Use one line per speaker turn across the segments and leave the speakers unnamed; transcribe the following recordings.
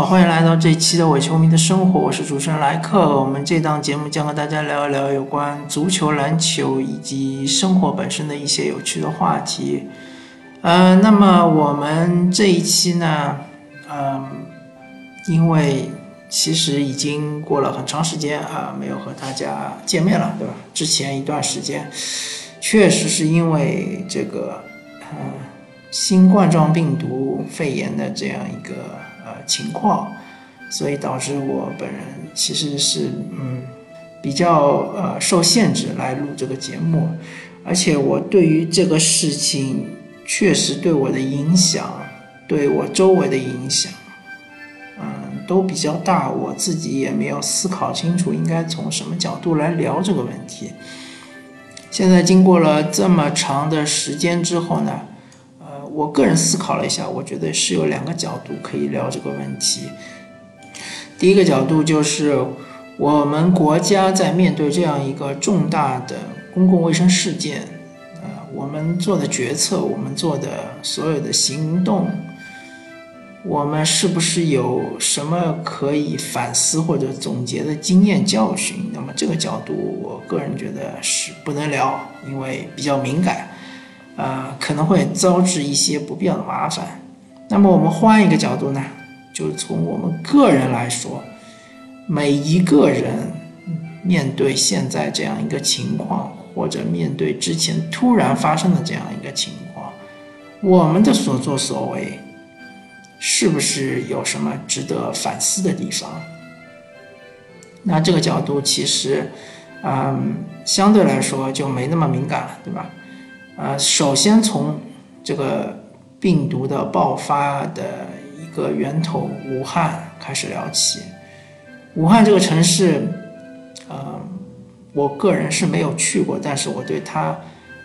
好，欢迎来到这一期的伪球迷的生活，我是主持人莱克。我们这档节目将和大家聊一聊有关足球、篮球以及生活本身的一些有趣的话题。呃，那么我们这一期呢，嗯，因为其实已经过了很长时间啊，没有和大家见面了，对吧？之前一段时间，确实是因为这个，嗯，新冠状病毒肺炎的这样一个。呃，情况，所以导致我本人其实是嗯比较呃受限制来录这个节目，而且我对于这个事情确实对我的影响，对我周围的影响，嗯都比较大，我自己也没有思考清楚应该从什么角度来聊这个问题。现在经过了这么长的时间之后呢？我个人思考了一下，我觉得是有两个角度可以聊这个问题。第一个角度就是，我们国家在面对这样一个重大的公共卫生事件，呃，我们做的决策，我们做的所有的行动，我们是不是有什么可以反思或者总结的经验教训？那么这个角度，我个人觉得是不能聊，因为比较敏感。呃，可能会招致一些不必要的麻烦。那么我们换一个角度呢，就从我们个人来说，每一个人面对现在这样一个情况，或者面对之前突然发生的这样一个情况，我们的所作所为，是不是有什么值得反思的地方？那这个角度其实，嗯，相对来说就没那么敏感了，对吧？呃，首先从这个病毒的爆发的一个源头武汉开始聊起。武汉这个城市，呃，我个人是没有去过，但是我对它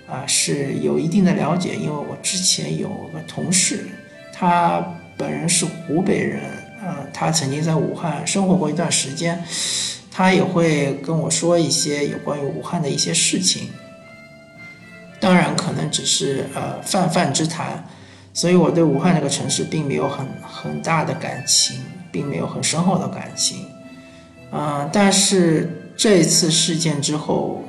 啊是有一定的了解，因为我之前有个同事，他本人是湖北人，呃，他曾经在武汉生活过一段时间，他也会跟我说一些有关于武汉的一些事情。只是呃泛泛之谈，所以我对武汉这个城市并没有很很大的感情，并没有很深厚的感情，啊，但是这次事件之后，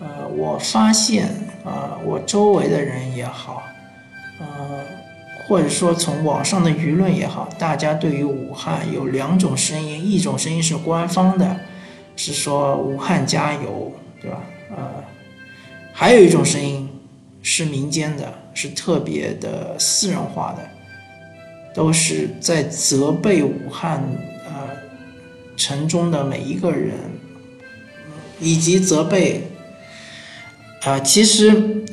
呃，我发现啊，我周围的人也好，呃，或者说从网上的舆论也好，大家对于武汉有两种声音，一种声音是官方的，是说武汉加油，对吧？呃。还有一种声音是民间的，是特别的私人化的，都是在责备武汉呃城中的每一个人，以及责备啊，其实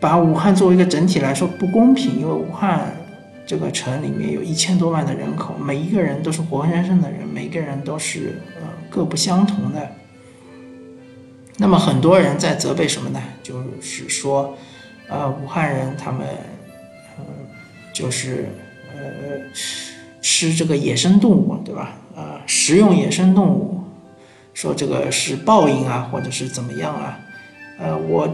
把武汉作为一个整体来说不公平，因为武汉这个城里面有一千多万的人口，每一个人都是活生生的人，每一个人都是呃各不相同的。那么很多人在责备什么呢？就是说，呃，武汉人他们，嗯，就是呃吃这个野生动物，对吧？呃，食用野生动物，说这个是报应啊，或者是怎么样啊？呃，我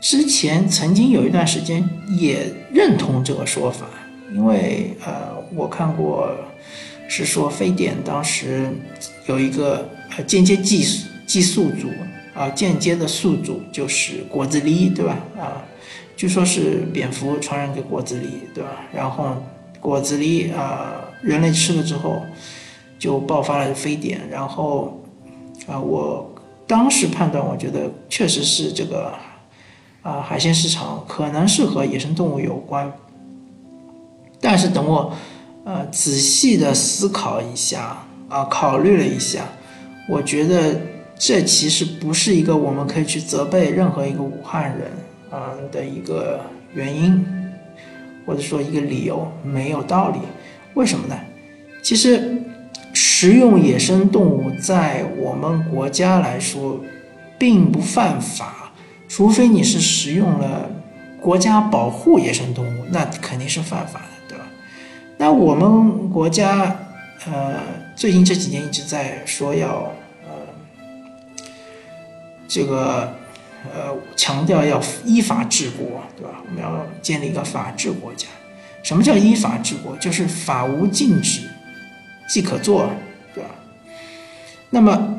之前曾经有一段时间也认同这个说法，因为呃，我看过是说非典当时有一个呃间接寄寄宿组。啊，间接的宿主就是果子狸，对吧？啊，据说是蝙蝠传染给果子狸，对吧？然后果子狸啊，人类吃了之后就爆发了非典。然后啊，我当时判断，我觉得确实是这个啊，海鲜市场可能是和野生动物有关。但是等我呃仔细的思考一下啊，考虑了一下，我觉得。这其实不是一个我们可以去责备任何一个武汉人啊的一个原因，或者说一个理由，没有道理。为什么呢？其实食用野生动物在我们国家来说并不犯法，除非你是食用了国家保护野生动物，那肯定是犯法的，对吧？那我们国家呃最近这几年一直在说要。呃这个，呃，强调要依法治国，对吧？我们要建立一个法治国家。什么叫依法治国？就是法无禁止，即可做，对吧？那么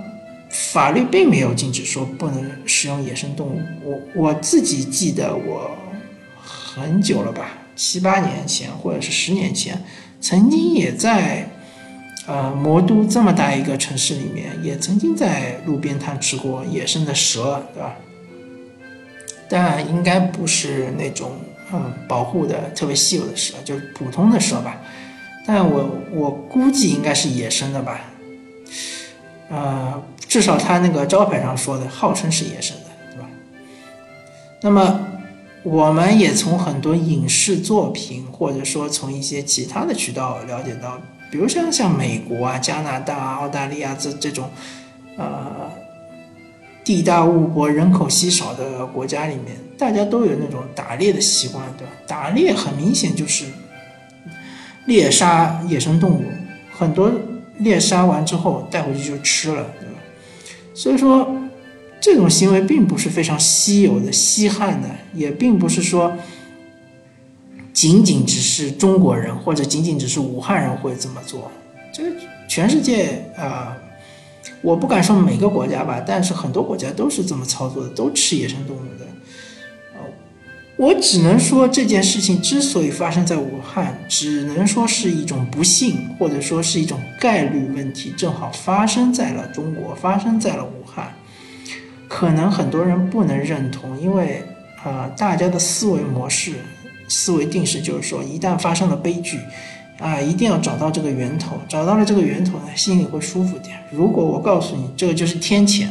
法律并没有禁止说不能使用野生动物。我我自己记得我很久了吧，七八年前或者是十年前，曾经也在呃魔都这么大一个城市里面，也曾经在路边摊吃过野生的蛇，对吧？但应该不是那种嗯保护的特别稀有的蛇，就是普通的蛇吧。但我我估计应该是野生的吧，呃，至少他那个招牌上说的号称是野生的，对吧？那么我们也从很多影视作品，或者说从一些其他的渠道了解到，比如像像美国啊、加拿大啊、澳大利亚这这种，呃，地大物博、人口稀少的国家里面，大家都有那种打猎的习惯，对吧？打猎很明显就是。猎杀野生动物，很多猎杀完之后带回去就吃了，对吧？所以说，这种行为并不是非常稀有的、稀罕的，也并不是说仅仅只是中国人或者仅仅只是武汉人会这么做。这个全世界啊，我不敢说每个国家吧，但是很多国家都是这么操作的，都吃野生动物的。我只能说这件事情之所以发生在武汉，只能说是一种不幸，或者说是一种概率问题，正好发生在了中国，发生在了武汉。可能很多人不能认同，因为啊，大家的思维模式、思维定式就是说，一旦发生了悲剧，啊，一定要找到这个源头，找到了这个源头呢，心里会舒服点。如果我告诉你这个就是天谴，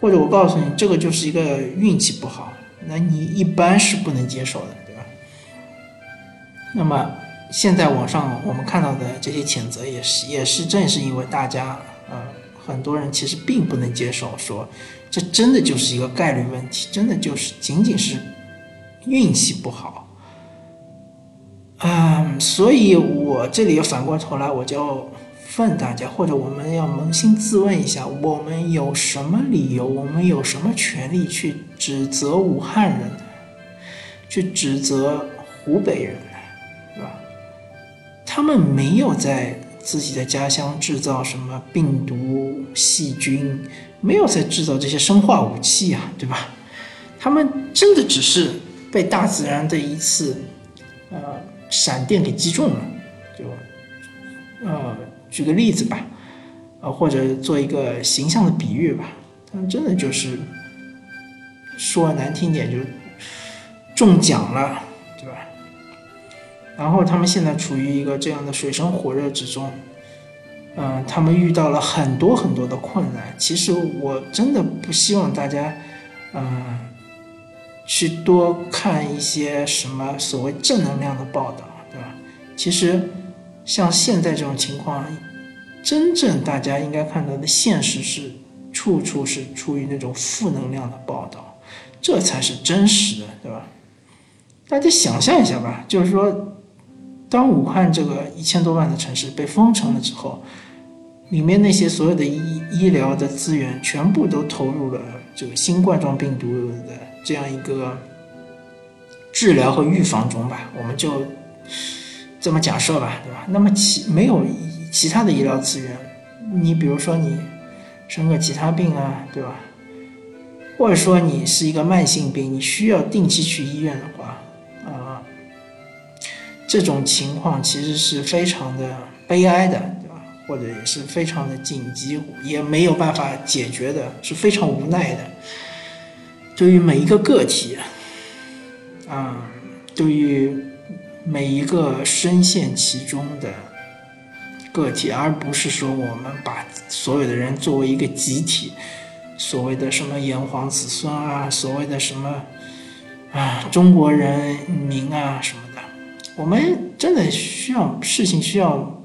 或者我告诉你这个就是一个运气不好。那你一般是不能接受的，对吧？那么现在网上我们看到的这些谴责，也是也是正是因为大家，呃，很多人其实并不能接受，说这真的就是一个概率问题，真的就是仅仅是运气不好，嗯，所以我这里反过头来我就。问大家，或者我们要扪心自问一下：我们有什么理由？我们有什么权利去指责武汉人？去指责湖北人呢？对吧？他们没有在自己的家乡制造什么病毒、细菌，没有在制造这些生化武器啊，对吧？他们真的只是被大自然的一次呃闪电给击中了，就呃。举个例子吧，呃，或者做一个形象的比喻吧，他们真的就是说难听点就中奖了，对吧？然后他们现在处于一个这样的水深火热之中，嗯，他们遇到了很多很多的困难。其实我真的不希望大家，嗯，去多看一些什么所谓正能量的报道，对吧？其实。像现在这种情况，真正大家应该看到的现实是，处处是出于那种负能量的报道，这才是真实的，对吧？大家想象一下吧，就是说，当武汉这个一千多万的城市被封城了之后，里面那些所有的医医疗的资源全部都投入了这个新冠状病毒的这样一个治疗和预防中吧，我们就。这么假设吧，对吧？那么其没有其他的医疗资源，你比如说你生个其他病啊，对吧？或者说你是一个慢性病，你需要定期去医院的话，啊，这种情况其实是非常的悲哀的，对吧？或者也是非常的紧急，也没有办法解决的，是非常无奈的。对于每一个个体，啊，对于。每一个深陷其中的个体，而不是说我们把所有的人作为一个集体，所谓的什么炎黄子孙啊，所谓的什么啊中国人民啊什么的，我们真的需要事情需要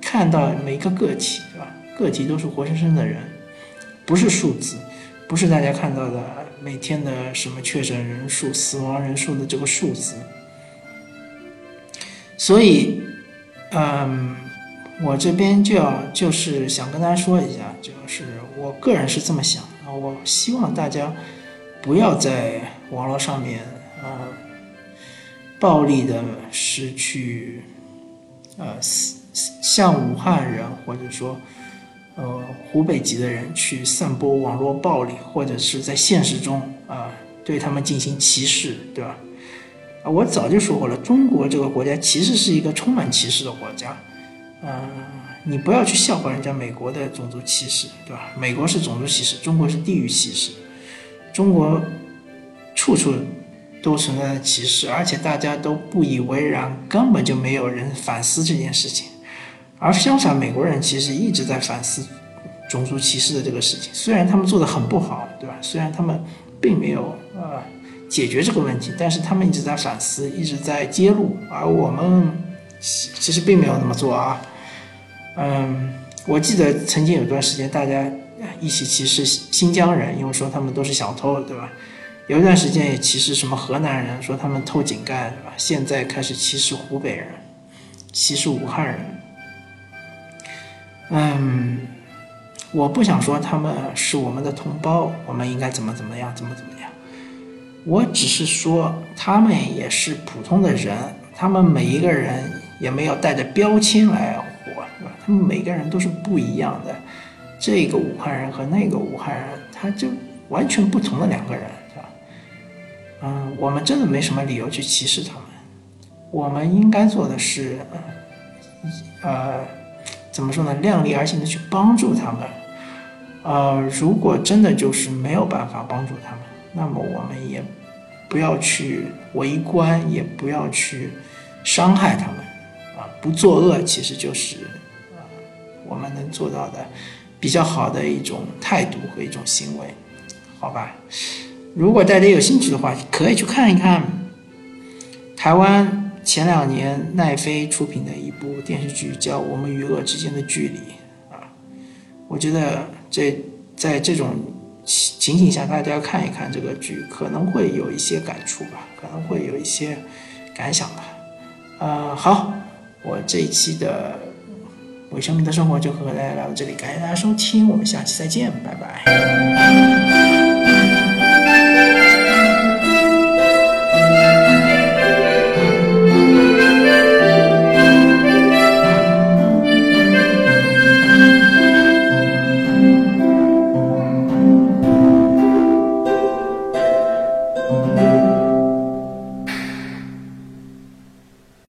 看到每一个个体，对吧？个体都是活生生的人，不是数字，不是大家看到的每天的什么确诊人数、死亡人数的这个数字。所以，嗯，我这边就要就是想跟大家说一下，就是我个人是这么想的，我希望大家不要在网络上面，啊，暴力的失去，呃，向武汉人或者说呃湖北籍的人去散播网络暴力，或者是在现实中啊对他们进行歧视，对吧？啊，我早就说过了，中国这个国家其实是一个充满歧视的国家，嗯，你不要去笑话人家美国的种族歧视，对吧？美国是种族歧视，中国是地域歧视，中国处处都存在着歧视，而且大家都不以为然，根本就没有人反思这件事情。而相反，美国人其实一直在反思种族歧视的这个事情，虽然他们做的很不好，对吧？虽然他们并没有呃。解决这个问题，但是他们一直在反思，一直在揭露，而我们其实并没有那么做啊。嗯，我记得曾经有段时间，大家一起歧视新疆人，因为说他们都是小偷，对吧？有一段时间也歧视什么河南人，说他们偷井盖，对吧？现在开始歧视湖北人，歧视武汉人。嗯，我不想说他们是我们的同胞，我们应该怎么怎么样，怎么怎么样。我只是说，他们也是普通的人，他们每一个人也没有带着标签来活，是吧？他们每个人都是不一样的，这个武汉人和那个武汉人，他就完全不同的两个人，是吧？嗯，我们真的没什么理由去歧视他们，我们应该做的是，呃，怎么说呢？量力而行的去帮助他们，呃，如果真的就是没有办法帮助他们。那么我们也不要去围观，也不要去伤害他们，啊，不作恶其实就是啊我们能做到的比较好的一种态度和一种行为，好吧？如果大家有兴趣的话，可以去看一看台湾前两年奈飞出品的一部电视剧，叫《我们与恶之间的距离》啊，我觉得这在这种。情景下，大家看一看这个剧，可能会有一些感触吧，可能会有一些感想吧。呃，好，我这一期的伪生命的生活就和大家聊到这里，感谢大家收听，我们下期再见，拜拜。